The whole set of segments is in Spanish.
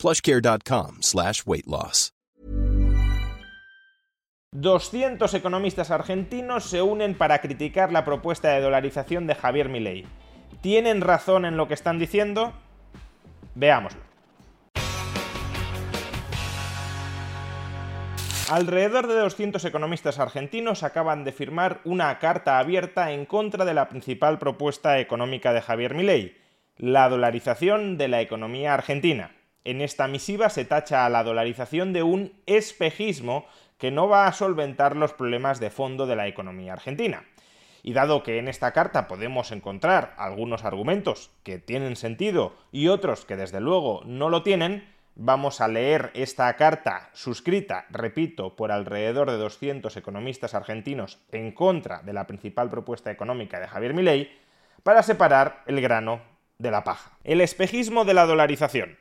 plushcare.com slash weight loss. 200 economistas argentinos se unen para criticar la propuesta de dolarización de Javier Milei. ¿Tienen razón en lo que están diciendo? Veámoslo. Alrededor de 200 economistas argentinos acaban de firmar una carta abierta en contra de la principal propuesta económica de Javier Milei, la dolarización de la economía argentina. En esta misiva se tacha a la dolarización de un espejismo que no va a solventar los problemas de fondo de la economía argentina. Y dado que en esta carta podemos encontrar algunos argumentos que tienen sentido y otros que desde luego no lo tienen, vamos a leer esta carta suscrita, repito, por alrededor de 200 economistas argentinos en contra de la principal propuesta económica de Javier Milei, para separar el grano de la paja. El espejismo de la dolarización.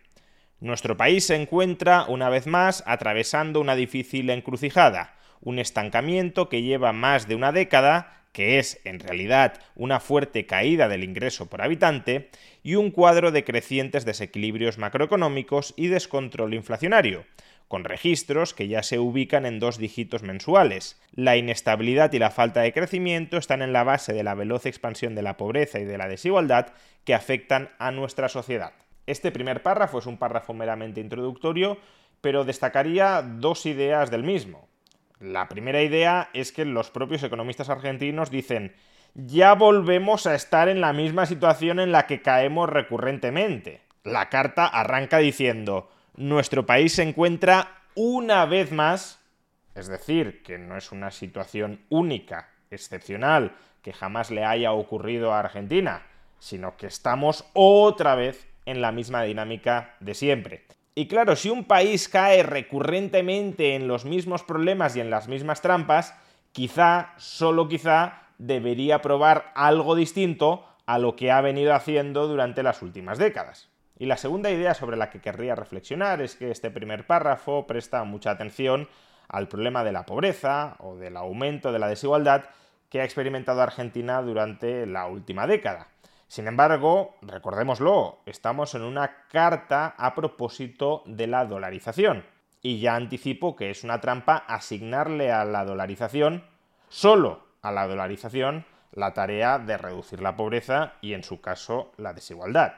Nuestro país se encuentra, una vez más, atravesando una difícil encrucijada, un estancamiento que lleva más de una década que es en realidad una fuerte caída del ingreso por habitante, y un cuadro de crecientes desequilibrios macroeconómicos y descontrol inflacionario, con registros que ya se ubican en dos dígitos mensuales. La inestabilidad y la falta de crecimiento están en la base de la veloz expansión de la pobreza y de la desigualdad que afectan a nuestra sociedad. Este primer párrafo es un párrafo meramente introductorio, pero destacaría dos ideas del mismo. La primera idea es que los propios economistas argentinos dicen ya volvemos a estar en la misma situación en la que caemos recurrentemente. La carta arranca diciendo nuestro país se encuentra una vez más, es decir, que no es una situación única, excepcional, que jamás le haya ocurrido a Argentina, sino que estamos otra vez en la misma dinámica de siempre. Y claro, si un país cae recurrentemente en los mismos problemas y en las mismas trampas, quizá, solo quizá, debería probar algo distinto a lo que ha venido haciendo durante las últimas décadas. Y la segunda idea sobre la que querría reflexionar es que este primer párrafo presta mucha atención al problema de la pobreza o del aumento de la desigualdad que ha experimentado Argentina durante la última década. Sin embargo, recordémoslo, estamos en una carta a propósito de la dolarización. Y ya anticipo que es una trampa asignarle a la dolarización, solo a la dolarización, la tarea de reducir la pobreza y, en su caso, la desigualdad.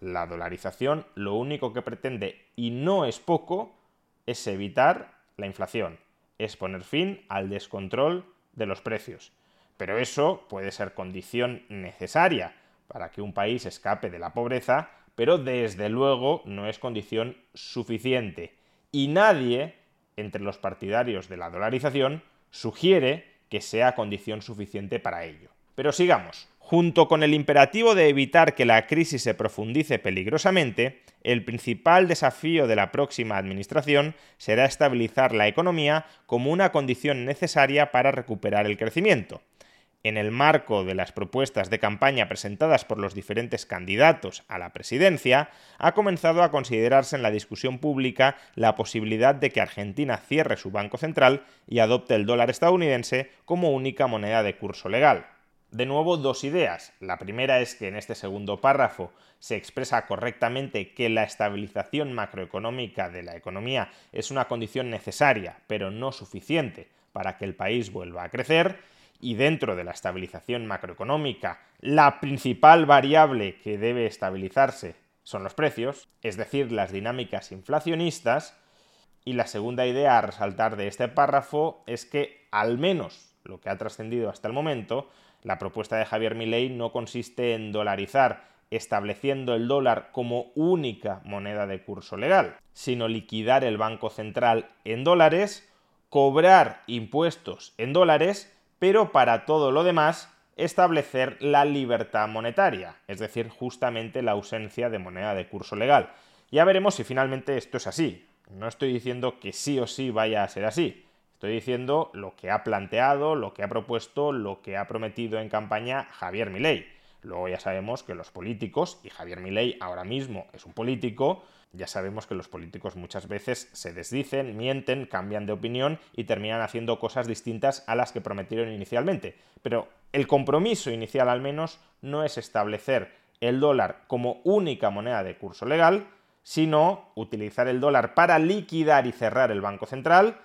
La dolarización lo único que pretende, y no es poco, es evitar la inflación, es poner fin al descontrol de los precios. Pero eso puede ser condición necesaria para que un país escape de la pobreza, pero desde luego no es condición suficiente. Y nadie, entre los partidarios de la dolarización, sugiere que sea condición suficiente para ello. Pero sigamos. Junto con el imperativo de evitar que la crisis se profundice peligrosamente, el principal desafío de la próxima administración será estabilizar la economía como una condición necesaria para recuperar el crecimiento en el marco de las propuestas de campaña presentadas por los diferentes candidatos a la presidencia, ha comenzado a considerarse en la discusión pública la posibilidad de que Argentina cierre su Banco Central y adopte el dólar estadounidense como única moneda de curso legal. De nuevo, dos ideas. La primera es que en este segundo párrafo se expresa correctamente que la estabilización macroeconómica de la economía es una condición necesaria, pero no suficiente para que el país vuelva a crecer y dentro de la estabilización macroeconómica, la principal variable que debe estabilizarse son los precios, es decir, las dinámicas inflacionistas, y la segunda idea a resaltar de este párrafo es que, al menos lo que ha trascendido hasta el momento, la propuesta de Javier Milei no consiste en dolarizar, estableciendo el dólar como única moneda de curso legal, sino liquidar el Banco Central en dólares, cobrar impuestos en dólares pero para todo lo demás establecer la libertad monetaria, es decir, justamente la ausencia de moneda de curso legal. Ya veremos si finalmente esto es así. No estoy diciendo que sí o sí vaya a ser así. Estoy diciendo lo que ha planteado, lo que ha propuesto, lo que ha prometido en campaña Javier Milei. Luego ya sabemos que los políticos, y Javier Milei ahora mismo es un político, ya sabemos que los políticos muchas veces se desdicen, mienten, cambian de opinión y terminan haciendo cosas distintas a las que prometieron inicialmente. Pero el compromiso inicial al menos no es establecer el dólar como única moneda de curso legal, sino utilizar el dólar para liquidar y cerrar el Banco Central,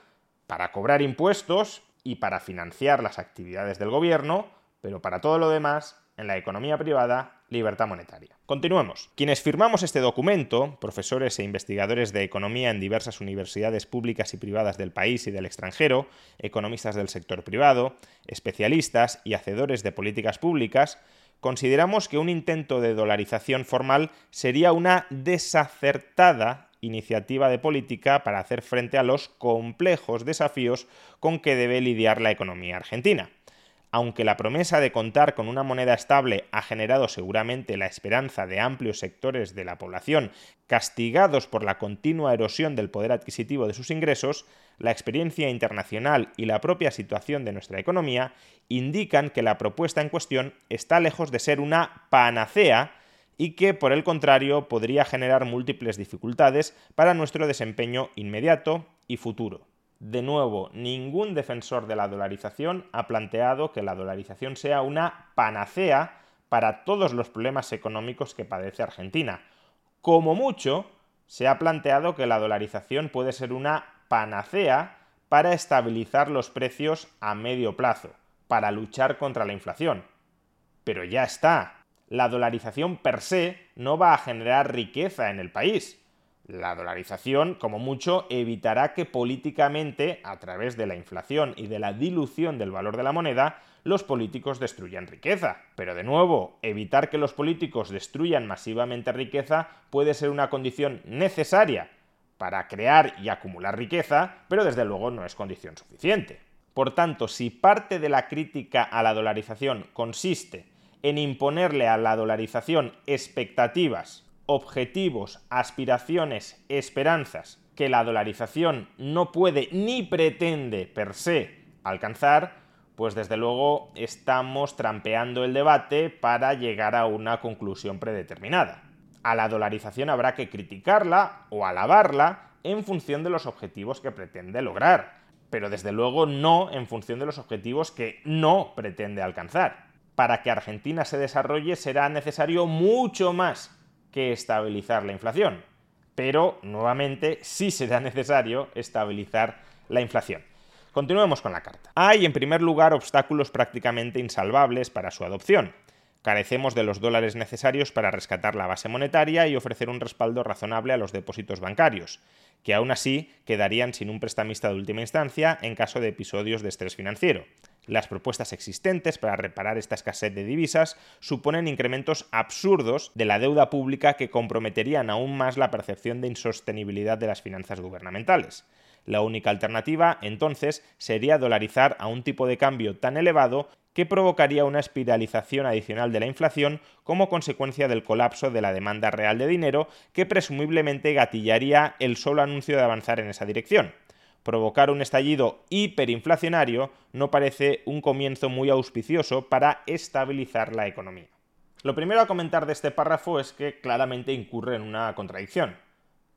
para cobrar impuestos y para financiar las actividades del gobierno, pero para todo lo demás, en la economía privada, libertad monetaria. Continuemos. Quienes firmamos este documento, profesores e investigadores de economía en diversas universidades públicas y privadas del país y del extranjero, economistas del sector privado, especialistas y hacedores de políticas públicas, consideramos que un intento de dolarización formal sería una desacertada iniciativa de política para hacer frente a los complejos desafíos con que debe lidiar la economía argentina. Aunque la promesa de contar con una moneda estable ha generado seguramente la esperanza de amplios sectores de la población castigados por la continua erosión del poder adquisitivo de sus ingresos, la experiencia internacional y la propia situación de nuestra economía indican que la propuesta en cuestión está lejos de ser una panacea y que, por el contrario, podría generar múltiples dificultades para nuestro desempeño inmediato y futuro. De nuevo, ningún defensor de la dolarización ha planteado que la dolarización sea una panacea para todos los problemas económicos que padece Argentina. Como mucho, se ha planteado que la dolarización puede ser una panacea para estabilizar los precios a medio plazo, para luchar contra la inflación. Pero ya está, la dolarización per se no va a generar riqueza en el país. La dolarización, como mucho, evitará que políticamente, a través de la inflación y de la dilución del valor de la moneda, los políticos destruyan riqueza. Pero de nuevo, evitar que los políticos destruyan masivamente riqueza puede ser una condición necesaria para crear y acumular riqueza, pero desde luego no es condición suficiente. Por tanto, si parte de la crítica a la dolarización consiste en imponerle a la dolarización expectativas, objetivos, aspiraciones, esperanzas que la dolarización no puede ni pretende per se alcanzar, pues desde luego estamos trampeando el debate para llegar a una conclusión predeterminada. A la dolarización habrá que criticarla o alabarla en función de los objetivos que pretende lograr, pero desde luego no en función de los objetivos que no pretende alcanzar para que Argentina se desarrolle será necesario mucho más que estabilizar la inflación. Pero, nuevamente, sí será necesario estabilizar la inflación. Continuemos con la carta. Hay, en primer lugar, obstáculos prácticamente insalvables para su adopción. Carecemos de los dólares necesarios para rescatar la base monetaria y ofrecer un respaldo razonable a los depósitos bancarios, que aún así quedarían sin un prestamista de última instancia en caso de episodios de estrés financiero. Las propuestas existentes para reparar esta escasez de divisas suponen incrementos absurdos de la deuda pública que comprometerían aún más la percepción de insostenibilidad de las finanzas gubernamentales. La única alternativa, entonces, sería dolarizar a un tipo de cambio tan elevado que provocaría una espiralización adicional de la inflación como consecuencia del colapso de la demanda real de dinero que presumiblemente gatillaría el solo anuncio de avanzar en esa dirección provocar un estallido hiperinflacionario no parece un comienzo muy auspicioso para estabilizar la economía. Lo primero a comentar de este párrafo es que claramente incurre en una contradicción.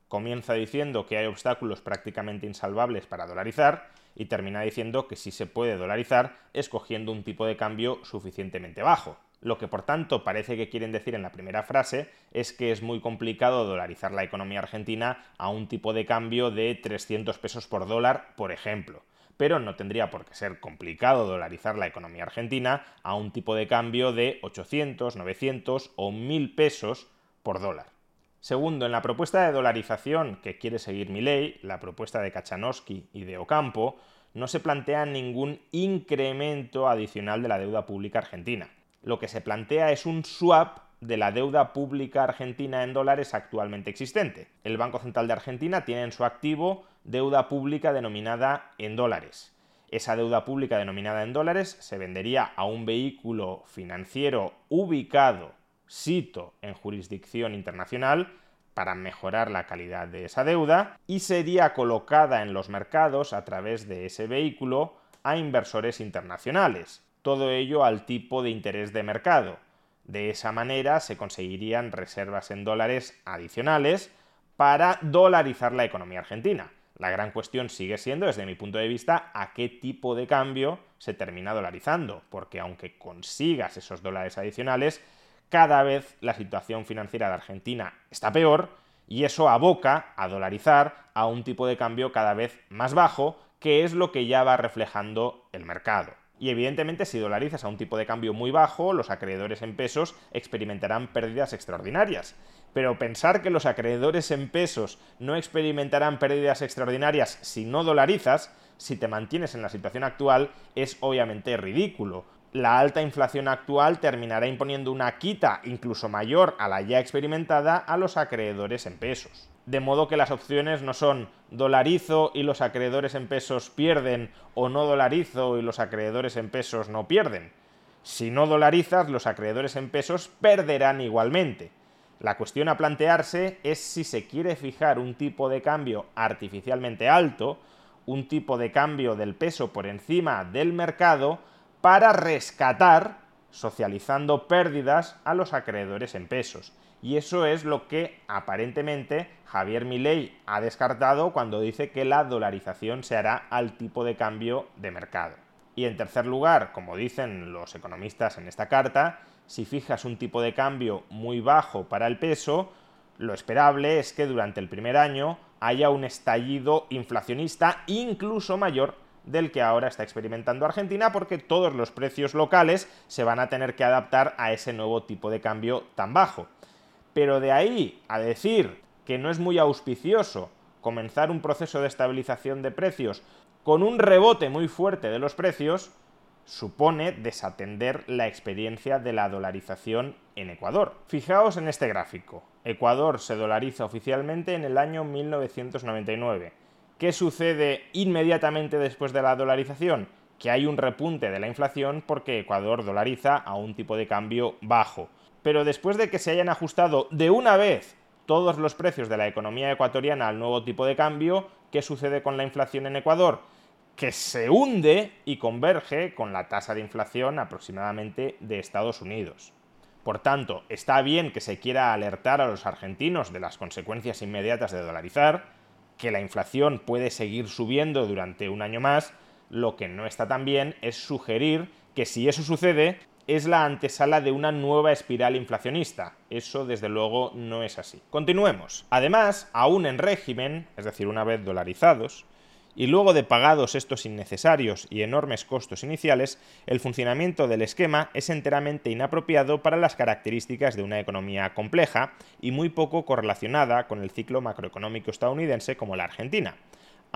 Comienza diciendo que hay obstáculos prácticamente insalvables para dolarizar y termina diciendo que sí se puede dolarizar escogiendo un tipo de cambio suficientemente bajo. Lo que por tanto parece que quieren decir en la primera frase es que es muy complicado dolarizar la economía argentina a un tipo de cambio de 300 pesos por dólar, por ejemplo. Pero no tendría por qué ser complicado dolarizar la economía argentina a un tipo de cambio de 800, 900 o 1000 pesos por dólar. Segundo, en la propuesta de dolarización que quiere seguir mi ley, la propuesta de Kachanowski y de Ocampo, no se plantea ningún incremento adicional de la deuda pública argentina lo que se plantea es un swap de la deuda pública argentina en dólares actualmente existente. El Banco Central de Argentina tiene en su activo deuda pública denominada en dólares. Esa deuda pública denominada en dólares se vendería a un vehículo financiero ubicado, sito, en jurisdicción internacional, para mejorar la calidad de esa deuda y sería colocada en los mercados a través de ese vehículo a inversores internacionales. Todo ello al tipo de interés de mercado. De esa manera se conseguirían reservas en dólares adicionales para dolarizar la economía argentina. La gran cuestión sigue siendo, desde mi punto de vista, a qué tipo de cambio se termina dolarizando, porque aunque consigas esos dólares adicionales, cada vez la situación financiera de Argentina está peor y eso aboca a dolarizar a un tipo de cambio cada vez más bajo, que es lo que ya va reflejando el mercado. Y evidentemente si dolarizas a un tipo de cambio muy bajo, los acreedores en pesos experimentarán pérdidas extraordinarias. Pero pensar que los acreedores en pesos no experimentarán pérdidas extraordinarias si no dolarizas, si te mantienes en la situación actual, es obviamente ridículo. La alta inflación actual terminará imponiendo una quita incluso mayor a la ya experimentada a los acreedores en pesos de modo que las opciones no son dolarizo y los acreedores en pesos pierden o no dolarizo y los acreedores en pesos no pierden. Si no dolarizas, los acreedores en pesos perderán igualmente. La cuestión a plantearse es si se quiere fijar un tipo de cambio artificialmente alto, un tipo de cambio del peso por encima del mercado, para rescatar, socializando pérdidas, a los acreedores en pesos. Y eso es lo que aparentemente Javier Milei ha descartado cuando dice que la dolarización se hará al tipo de cambio de mercado. Y en tercer lugar, como dicen los economistas en esta carta, si fijas un tipo de cambio muy bajo para el peso, lo esperable es que durante el primer año haya un estallido inflacionista incluso mayor del que ahora está experimentando Argentina porque todos los precios locales se van a tener que adaptar a ese nuevo tipo de cambio tan bajo. Pero de ahí a decir que no es muy auspicioso comenzar un proceso de estabilización de precios con un rebote muy fuerte de los precios, supone desatender la experiencia de la dolarización en Ecuador. Fijaos en este gráfico. Ecuador se dolariza oficialmente en el año 1999. ¿Qué sucede inmediatamente después de la dolarización? Que hay un repunte de la inflación porque Ecuador dolariza a un tipo de cambio bajo pero después de que se hayan ajustado de una vez todos los precios de la economía ecuatoriana al nuevo tipo de cambio, ¿qué sucede con la inflación en Ecuador? Que se hunde y converge con la tasa de inflación aproximadamente de Estados Unidos. Por tanto, está bien que se quiera alertar a los argentinos de las consecuencias inmediatas de dolarizar, que la inflación puede seguir subiendo durante un año más, lo que no está tan bien es sugerir que si eso sucede, es la antesala de una nueva espiral inflacionista. Eso desde luego no es así. Continuemos. Además, aún en régimen, es decir, una vez dolarizados, y luego de pagados estos innecesarios y enormes costos iniciales, el funcionamiento del esquema es enteramente inapropiado para las características de una economía compleja y muy poco correlacionada con el ciclo macroeconómico estadounidense como la Argentina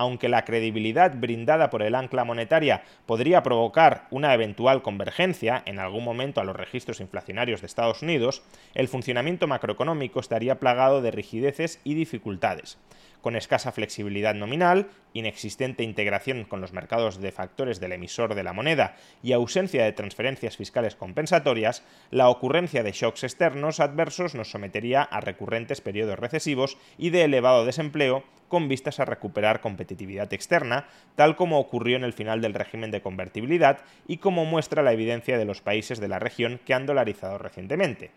aunque la credibilidad brindada por el ancla monetaria podría provocar una eventual convergencia en algún momento a los registros inflacionarios de Estados Unidos, el funcionamiento macroeconómico estaría plagado de rigideces y dificultades. Con escasa flexibilidad nominal, inexistente integración con los mercados de factores del emisor de la moneda y ausencia de transferencias fiscales compensatorias, la ocurrencia de shocks externos adversos nos sometería a recurrentes periodos recesivos y de elevado desempleo con vistas a recuperar competitividad externa, tal como ocurrió en el final del régimen de convertibilidad y como muestra la evidencia de los países de la región que han dolarizado recientemente.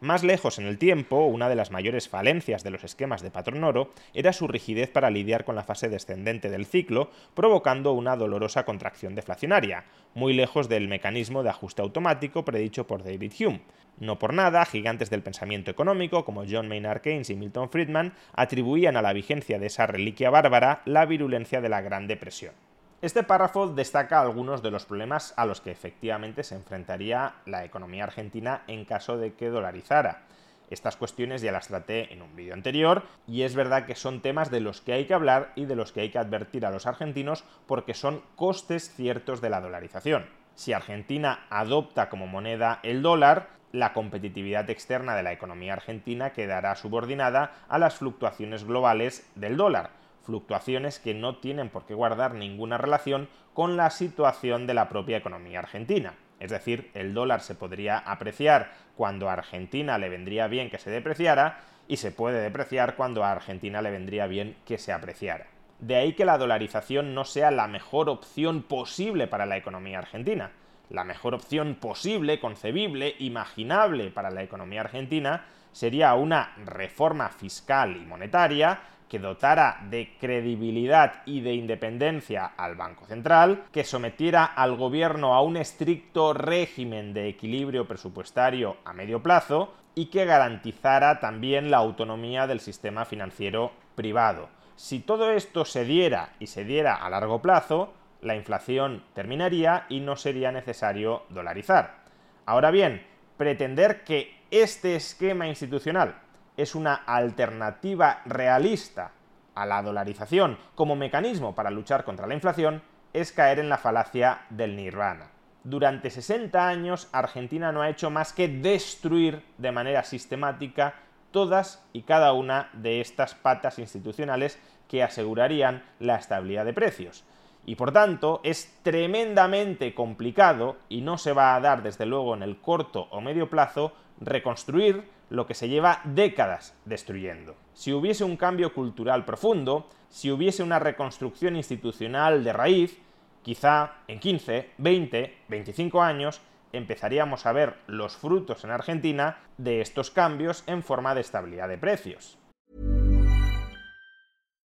Más lejos en el tiempo, una de las mayores falencias de los esquemas de patrón oro era su rigidez para lidiar con la fase descendente del ciclo, provocando una dolorosa contracción deflacionaria, muy lejos del mecanismo de ajuste automático predicho por David Hume. No por nada, gigantes del pensamiento económico como John Maynard Keynes y Milton Friedman atribuían a la vigencia de esa reliquia bárbara la virulencia de la Gran Depresión. Este párrafo destaca algunos de los problemas a los que efectivamente se enfrentaría la economía argentina en caso de que dolarizara. Estas cuestiones ya las traté en un vídeo anterior y es verdad que son temas de los que hay que hablar y de los que hay que advertir a los argentinos porque son costes ciertos de la dolarización. Si Argentina adopta como moneda el dólar, la competitividad externa de la economía argentina quedará subordinada a las fluctuaciones globales del dólar fluctuaciones que no tienen por qué guardar ninguna relación con la situación de la propia economía argentina. Es decir, el dólar se podría apreciar cuando a Argentina le vendría bien que se depreciara y se puede depreciar cuando a Argentina le vendría bien que se apreciara. De ahí que la dolarización no sea la mejor opción posible para la economía argentina. La mejor opción posible, concebible, imaginable para la economía argentina sería una reforma fiscal y monetaria que dotara de credibilidad y de independencia al Banco Central, que sometiera al gobierno a un estricto régimen de equilibrio presupuestario a medio plazo y que garantizara también la autonomía del sistema financiero privado. Si todo esto se diera y se diera a largo plazo, la inflación terminaría y no sería necesario dolarizar. Ahora bien, pretender que este esquema institucional es una alternativa realista a la dolarización como mecanismo para luchar contra la inflación es caer en la falacia del nirvana. Durante 60 años Argentina no ha hecho más que destruir de manera sistemática todas y cada una de estas patas institucionales que asegurarían la estabilidad de precios. Y por tanto es tremendamente complicado, y no se va a dar desde luego en el corto o medio plazo, reconstruir lo que se lleva décadas destruyendo. Si hubiese un cambio cultural profundo, si hubiese una reconstrucción institucional de raíz, quizá en 15, 20, 25 años empezaríamos a ver los frutos en Argentina de estos cambios en forma de estabilidad de precios.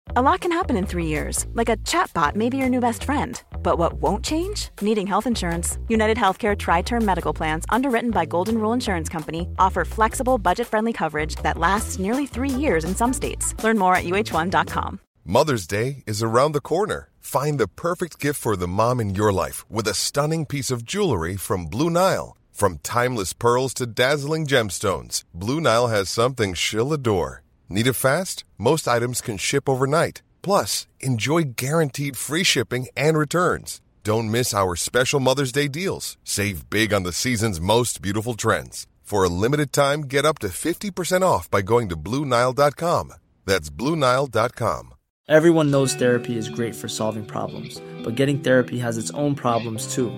A lot can happen in three years, like a chatbot may be your new best friend. But what won't change? Needing health insurance. United Healthcare Tri Term Medical Plans, underwritten by Golden Rule Insurance Company, offer flexible, budget friendly coverage that lasts nearly three years in some states. Learn more at uh1.com. Mother's Day is around the corner. Find the perfect gift for the mom in your life with a stunning piece of jewelry from Blue Nile. From timeless pearls to dazzling gemstones, Blue Nile has something she'll adore. Need it fast? Most items can ship overnight. Plus, enjoy guaranteed free shipping and returns. Don't miss our special Mother's Day deals. Save big on the season's most beautiful trends. For a limited time, get up to 50% off by going to Bluenile.com. That's Bluenile.com. Everyone knows therapy is great for solving problems, but getting therapy has its own problems too,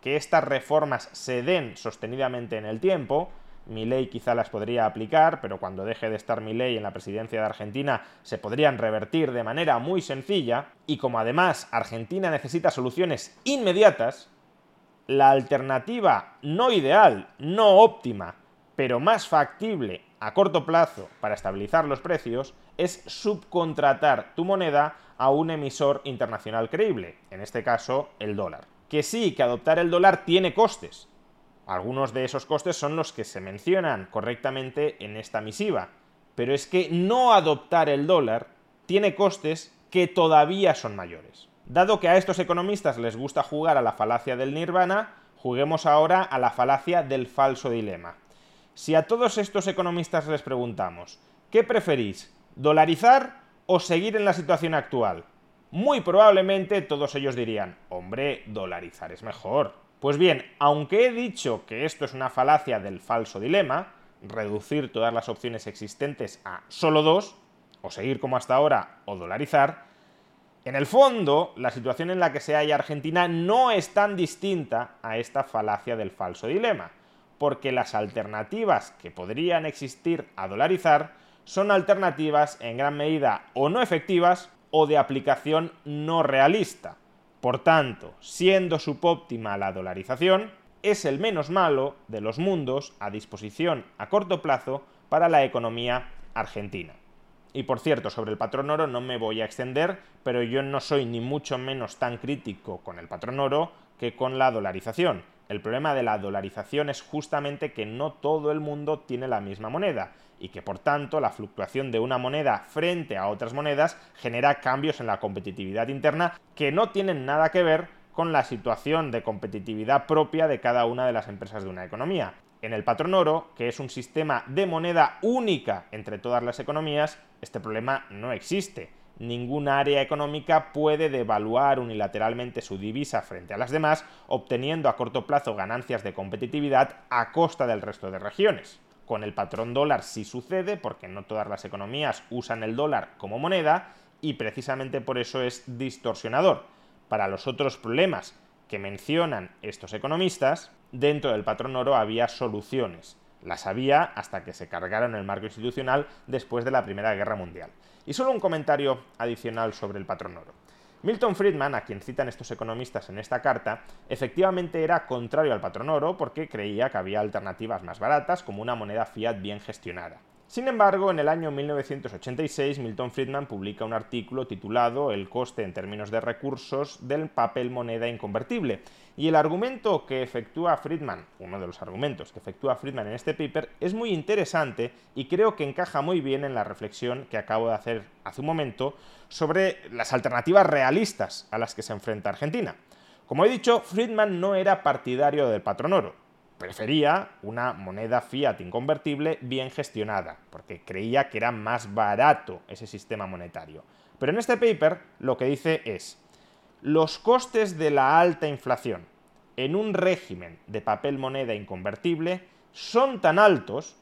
que estas reformas se den sostenidamente en el tiempo, mi ley quizá las podría aplicar, pero cuando deje de estar mi ley en la presidencia de Argentina se podrían revertir de manera muy sencilla, y como además Argentina necesita soluciones inmediatas, la alternativa no ideal, no óptima, pero más factible a corto plazo para estabilizar los precios es subcontratar tu moneda a un emisor internacional creíble, en este caso el dólar. Que sí, que adoptar el dólar tiene costes, algunos de esos costes son los que se mencionan correctamente en esta misiva. Pero es que no adoptar el dólar tiene costes que todavía son mayores. Dado que a estos economistas les gusta jugar a la falacia del nirvana, juguemos ahora a la falacia del falso dilema. Si a todos estos economistas les preguntamos, ¿qué preferís? ¿Dolarizar o seguir en la situación actual? Muy probablemente todos ellos dirían, hombre, dolarizar es mejor. Pues bien, aunque he dicho que esto es una falacia del falso dilema, reducir todas las opciones existentes a solo dos, o seguir como hasta ahora, o dolarizar, en el fondo, la situación en la que se halla Argentina no es tan distinta a esta falacia del falso dilema, porque las alternativas que podrían existir a dolarizar son alternativas en gran medida o no efectivas o de aplicación no realista. Por tanto, siendo subóptima la dolarización, es el menos malo de los mundos a disposición a corto plazo para la economía argentina. Y por cierto, sobre el patrón oro no me voy a extender, pero yo no soy ni mucho menos tan crítico con el patrón oro que con la dolarización. El problema de la dolarización es justamente que no todo el mundo tiene la misma moneda y que por tanto la fluctuación de una moneda frente a otras monedas genera cambios en la competitividad interna que no tienen nada que ver con la situación de competitividad propia de cada una de las empresas de una economía. En el patrón oro, que es un sistema de moneda única entre todas las economías, este problema no existe. Ninguna área económica puede devaluar unilateralmente su divisa frente a las demás, obteniendo a corto plazo ganancias de competitividad a costa del resto de regiones. Con el patrón dólar sí sucede, porque no todas las economías usan el dólar como moneda, y precisamente por eso es distorsionador. Para los otros problemas que mencionan estos economistas, dentro del patrón oro había soluciones. Las había hasta que se cargaron el marco institucional después de la Primera Guerra Mundial. Y solo un comentario adicional sobre el patrón oro. Milton Friedman, a quien citan estos economistas en esta carta, efectivamente era contrario al patrón oro porque creía que había alternativas más baratas como una moneda fiat bien gestionada. Sin embargo, en el año 1986, Milton Friedman publica un artículo titulado El coste en términos de recursos del papel moneda inconvertible. Y el argumento que efectúa Friedman, uno de los argumentos que efectúa Friedman en este paper, es muy interesante y creo que encaja muy bien en la reflexión que acabo de hacer hace un momento sobre las alternativas realistas a las que se enfrenta Argentina. Como he dicho, Friedman no era partidario del patrón oro prefería una moneda fiat inconvertible bien gestionada, porque creía que era más barato ese sistema monetario. Pero en este paper lo que dice es, los costes de la alta inflación en un régimen de papel moneda inconvertible son tan altos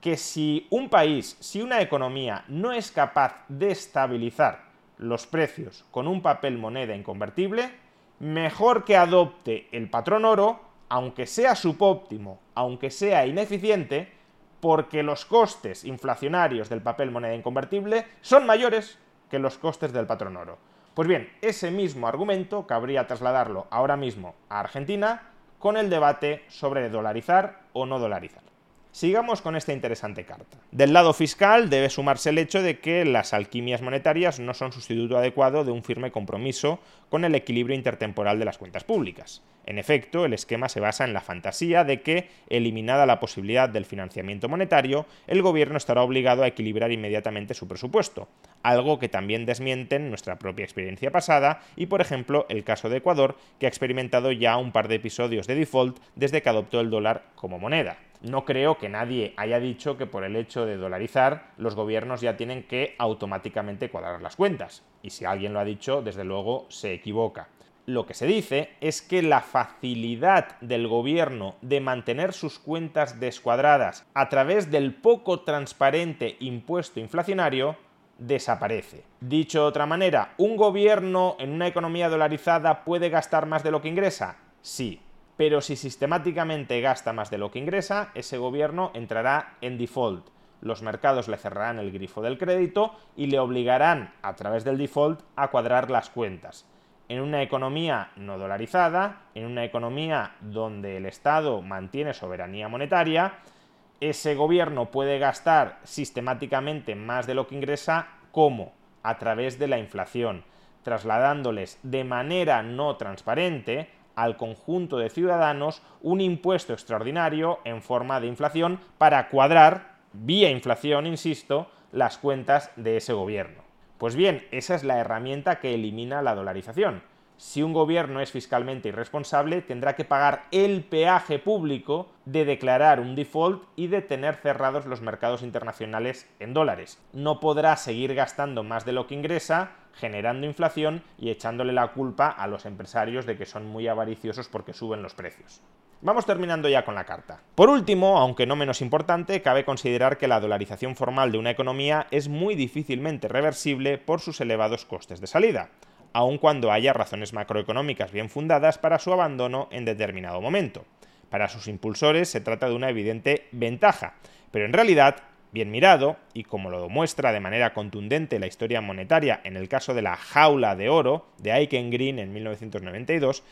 que si un país, si una economía no es capaz de estabilizar los precios con un papel moneda inconvertible, mejor que adopte el patrón oro aunque sea subóptimo, aunque sea ineficiente, porque los costes inflacionarios del papel moneda inconvertible son mayores que los costes del patrón oro. Pues bien, ese mismo argumento cabría trasladarlo ahora mismo a Argentina con el debate sobre dolarizar o no dolarizar. Sigamos con esta interesante carta. Del lado fiscal debe sumarse el hecho de que las alquimias monetarias no son sustituto adecuado de un firme compromiso con el equilibrio intertemporal de las cuentas públicas. En efecto, el esquema se basa en la fantasía de que, eliminada la posibilidad del financiamiento monetario, el gobierno estará obligado a equilibrar inmediatamente su presupuesto, algo que también desmienten nuestra propia experiencia pasada y, por ejemplo, el caso de Ecuador, que ha experimentado ya un par de episodios de default desde que adoptó el dólar como moneda. No creo que nadie haya dicho que por el hecho de dolarizar los gobiernos ya tienen que automáticamente cuadrar las cuentas. Y si alguien lo ha dicho, desde luego se equivoca lo que se dice es que la facilidad del gobierno de mantener sus cuentas descuadradas a través del poco transparente impuesto inflacionario desaparece. Dicho de otra manera, ¿un gobierno en una economía dolarizada puede gastar más de lo que ingresa? Sí, pero si sistemáticamente gasta más de lo que ingresa, ese gobierno entrará en default. Los mercados le cerrarán el grifo del crédito y le obligarán, a través del default, a cuadrar las cuentas en una economía no dolarizada, en una economía donde el Estado mantiene soberanía monetaria, ese gobierno puede gastar sistemáticamente más de lo que ingresa, ¿cómo? A través de la inflación, trasladándoles de manera no transparente al conjunto de ciudadanos un impuesto extraordinario en forma de inflación para cuadrar, vía inflación, insisto, las cuentas de ese gobierno. Pues bien, esa es la herramienta que elimina la dolarización. Si un gobierno es fiscalmente irresponsable, tendrá que pagar el peaje público de declarar un default y de tener cerrados los mercados internacionales en dólares. No podrá seguir gastando más de lo que ingresa, generando inflación y echándole la culpa a los empresarios de que son muy avariciosos porque suben los precios. Vamos terminando ya con la carta. Por último, aunque no menos importante, cabe considerar que la dolarización formal de una economía es muy difícilmente reversible por sus elevados costes de salida, aun cuando haya razones macroeconómicas bien fundadas para su abandono en determinado momento. Para sus impulsores se trata de una evidente ventaja, pero en realidad, bien mirado, y como lo demuestra de manera contundente la historia monetaria en el caso de la jaula de oro de Aiken Green en 1992,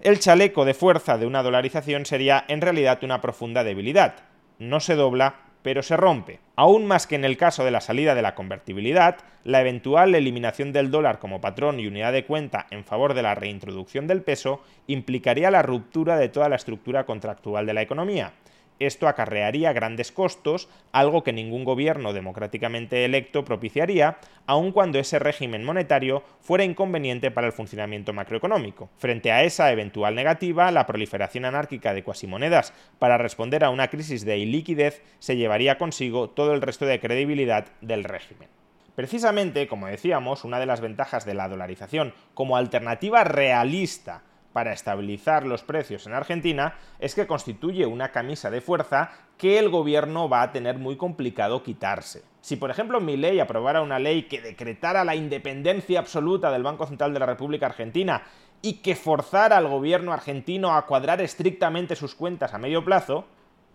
el chaleco de fuerza de una dolarización sería en realidad una profunda debilidad. No se dobla, pero se rompe. Aún más que en el caso de la salida de la convertibilidad, la eventual eliminación del dólar como patrón y unidad de cuenta en favor de la reintroducción del peso implicaría la ruptura de toda la estructura contractual de la economía. Esto acarrearía grandes costos, algo que ningún gobierno democráticamente electo propiciaría, aun cuando ese régimen monetario fuera inconveniente para el funcionamiento macroeconómico. Frente a esa eventual negativa, la proliferación anárquica de cuasimonedas para responder a una crisis de iliquidez se llevaría consigo todo el resto de credibilidad del régimen. Precisamente, como decíamos, una de las ventajas de la dolarización como alternativa realista para estabilizar los precios en Argentina es que constituye una camisa de fuerza que el gobierno va a tener muy complicado quitarse. Si por ejemplo mi ley aprobara una ley que decretara la independencia absoluta del Banco Central de la República Argentina y que forzara al gobierno argentino a cuadrar estrictamente sus cuentas a medio plazo,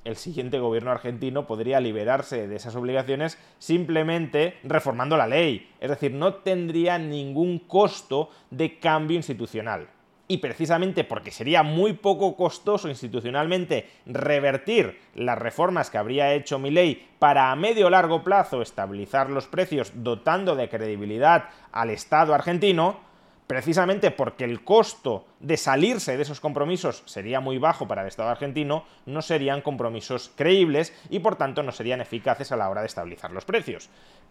el siguiente gobierno argentino podría liberarse de esas obligaciones simplemente reformando la ley. Es decir, no tendría ningún costo de cambio institucional y precisamente porque sería muy poco costoso institucionalmente revertir las reformas que habría hecho ley para a medio largo plazo estabilizar los precios dotando de credibilidad al Estado argentino, precisamente porque el costo de salirse de esos compromisos sería muy bajo para el Estado argentino, no serían compromisos creíbles y por tanto no serían eficaces a la hora de estabilizar los precios.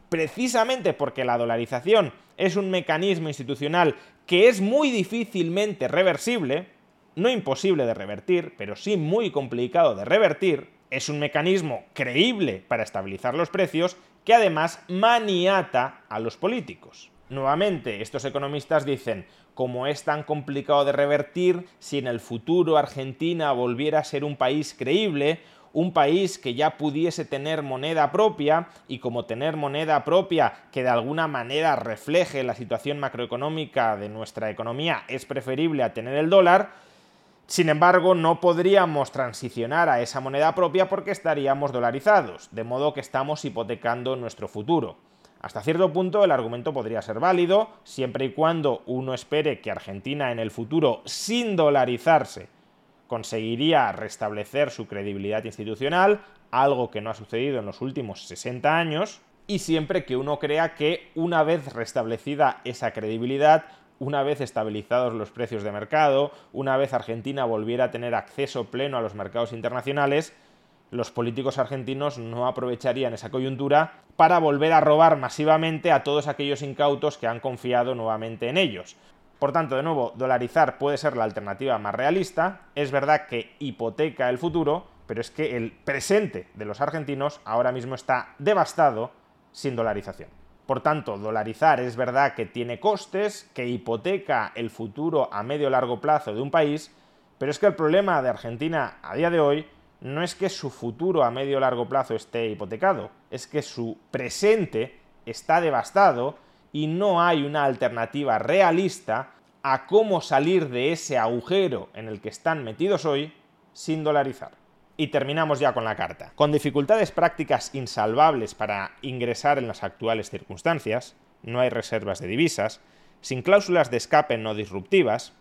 Precisamente porque la dolarización es un mecanismo institucional que es muy difícilmente reversible, no imposible de revertir, pero sí muy complicado de revertir, es un mecanismo creíble para estabilizar los precios que además maniata a los políticos. Nuevamente, estos economistas dicen, como es tan complicado de revertir, si en el futuro Argentina volviera a ser un país creíble, un país que ya pudiese tener moneda propia y como tener moneda propia que de alguna manera refleje la situación macroeconómica de nuestra economía es preferible a tener el dólar, sin embargo, no podríamos transicionar a esa moneda propia porque estaríamos dolarizados, de modo que estamos hipotecando nuestro futuro. Hasta cierto punto el argumento podría ser válido, siempre y cuando uno espere que Argentina en el futuro, sin dolarizarse, conseguiría restablecer su credibilidad institucional, algo que no ha sucedido en los últimos 60 años, y siempre que uno crea que una vez restablecida esa credibilidad, una vez estabilizados los precios de mercado, una vez Argentina volviera a tener acceso pleno a los mercados internacionales, los políticos argentinos no aprovecharían esa coyuntura para volver a robar masivamente a todos aquellos incautos que han confiado nuevamente en ellos. Por tanto, de nuevo, dolarizar puede ser la alternativa más realista. Es verdad que hipoteca el futuro, pero es que el presente de los argentinos ahora mismo está devastado sin dolarización. Por tanto, dolarizar es verdad que tiene costes, que hipoteca el futuro a medio largo plazo de un país, pero es que el problema de Argentina a día de hoy no es que su futuro a medio largo plazo esté hipotecado, es que su presente está devastado y no hay una alternativa realista a cómo salir de ese agujero en el que están metidos hoy sin dolarizar. Y terminamos ya con la carta. Con dificultades prácticas insalvables para ingresar en las actuales circunstancias, no hay reservas de divisas, sin cláusulas de escape no disruptivas,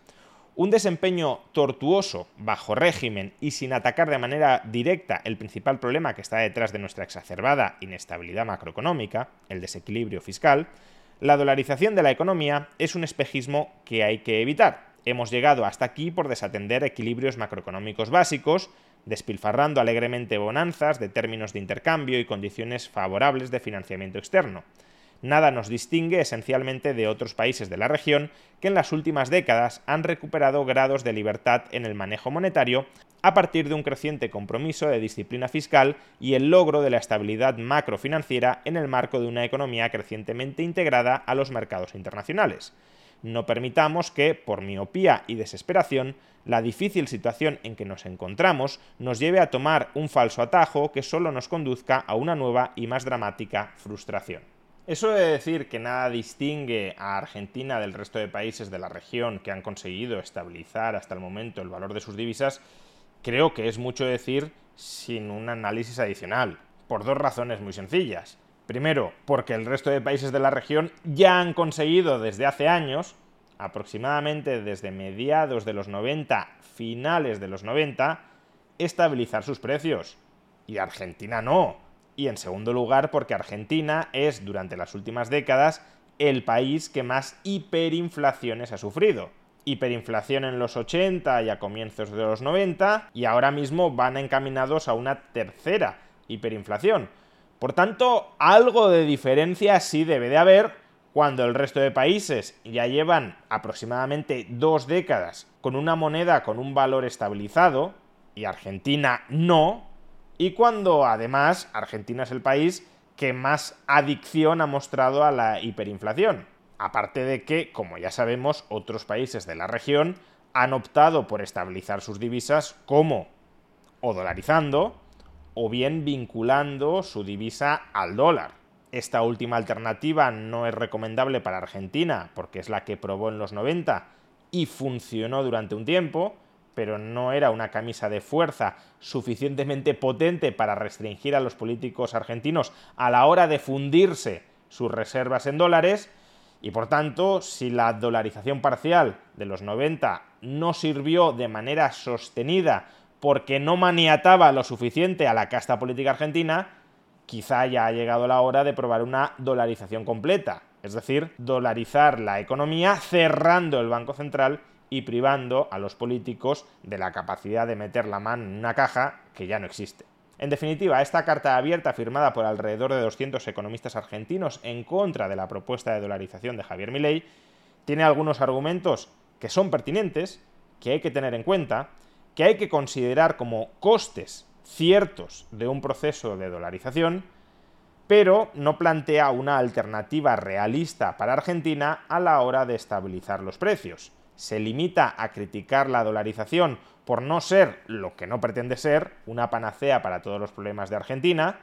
un desempeño tortuoso bajo régimen y sin atacar de manera directa el principal problema que está detrás de nuestra exacerbada inestabilidad macroeconómica, el desequilibrio fiscal, la dolarización de la economía es un espejismo que hay que evitar. Hemos llegado hasta aquí por desatender equilibrios macroeconómicos básicos, despilfarrando alegremente bonanzas de términos de intercambio y condiciones favorables de financiamiento externo. Nada nos distingue esencialmente de otros países de la región que en las últimas décadas han recuperado grados de libertad en el manejo monetario a partir de un creciente compromiso de disciplina fiscal y el logro de la estabilidad macrofinanciera en el marco de una economía crecientemente integrada a los mercados internacionales. No permitamos que, por miopía y desesperación, la difícil situación en que nos encontramos nos lleve a tomar un falso atajo que solo nos conduzca a una nueva y más dramática frustración. Eso de decir que nada distingue a Argentina del resto de países de la región que han conseguido estabilizar hasta el momento el valor de sus divisas creo que es mucho decir sin un análisis adicional, por dos razones muy sencillas. Primero, porque el resto de países de la región ya han conseguido desde hace años, aproximadamente desde mediados de los 90, finales de los 90, estabilizar sus precios. Y Argentina no. Y en segundo lugar, porque Argentina es, durante las últimas décadas, el país que más hiperinflaciones ha sufrido. hiperinflación en los 80 y a comienzos de los 90 y ahora mismo van encaminados a una tercera hiperinflación. Por tanto, algo de diferencia sí debe de haber cuando el resto de países ya llevan aproximadamente dos décadas con una moneda con un valor estabilizado y Argentina no, y cuando además Argentina es el país que más adicción ha mostrado a la hiperinflación. Aparte de que, como ya sabemos, otros países de la región han optado por estabilizar sus divisas como o dolarizando o bien vinculando su divisa al dólar. Esta última alternativa no es recomendable para Argentina porque es la que probó en los 90 y funcionó durante un tiempo, pero no era una camisa de fuerza suficientemente potente para restringir a los políticos argentinos a la hora de fundirse sus reservas en dólares y por tanto, si la dolarización parcial de los 90 no sirvió de manera sostenida porque no maniataba lo suficiente a la casta política argentina, quizá ya ha llegado la hora de probar una dolarización completa, es decir, dolarizar la economía cerrando el Banco Central y privando a los políticos de la capacidad de meter la mano en una caja que ya no existe. En definitiva, esta carta abierta firmada por alrededor de 200 economistas argentinos en contra de la propuesta de dolarización de Javier Milei tiene algunos argumentos que son pertinentes, que hay que tener en cuenta, que hay que considerar como costes ciertos de un proceso de dolarización, pero no plantea una alternativa realista para Argentina a la hora de estabilizar los precios. Se limita a criticar la dolarización por no ser lo que no pretende ser, una panacea para todos los problemas de Argentina,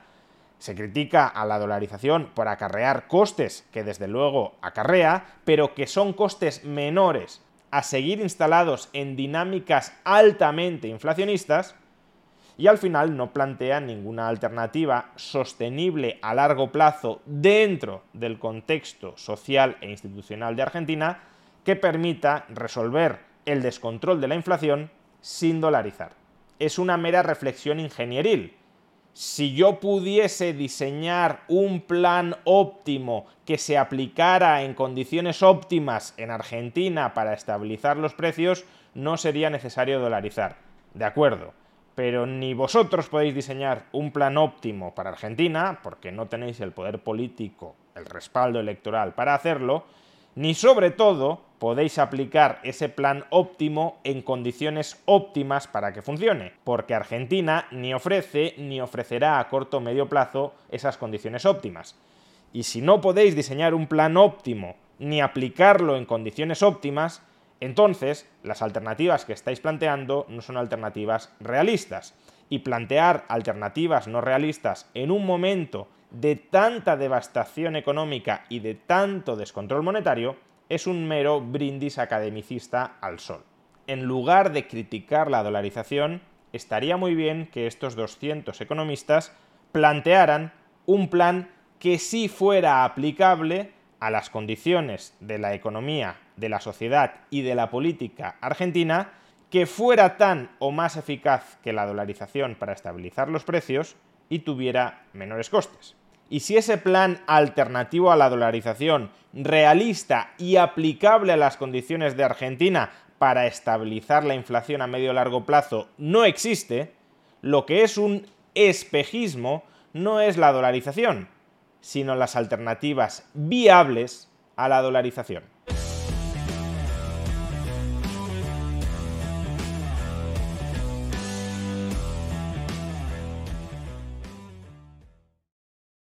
se critica a la dolarización por acarrear costes que desde luego acarrea, pero que son costes menores a seguir instalados en dinámicas altamente inflacionistas y al final no plantea ninguna alternativa sostenible a largo plazo dentro del contexto social e institucional de Argentina que permita resolver el descontrol de la inflación sin dolarizar. Es una mera reflexión ingenieril. Si yo pudiese diseñar un plan óptimo que se aplicara en condiciones óptimas en Argentina para estabilizar los precios, no sería necesario dolarizar. De acuerdo, pero ni vosotros podéis diseñar un plan óptimo para Argentina, porque no tenéis el poder político, el respaldo electoral para hacerlo, ni sobre todo podéis aplicar ese plan óptimo en condiciones óptimas para que funcione, porque Argentina ni ofrece ni ofrecerá a corto o medio plazo esas condiciones óptimas. Y si no podéis diseñar un plan óptimo ni aplicarlo en condiciones óptimas, entonces las alternativas que estáis planteando no son alternativas realistas. Y plantear alternativas no realistas en un momento de tanta devastación económica y de tanto descontrol monetario es un mero brindis academicista al sol. En lugar de criticar la dolarización, estaría muy bien que estos 200 economistas plantearan un plan que sí fuera aplicable a las condiciones de la economía, de la sociedad y de la política argentina, que fuera tan o más eficaz que la dolarización para estabilizar los precios y tuviera menores costes. Y si ese plan alternativo a la dolarización, realista y aplicable a las condiciones de Argentina para estabilizar la inflación a medio largo plazo, no existe, lo que es un espejismo no es la dolarización, sino las alternativas viables a la dolarización.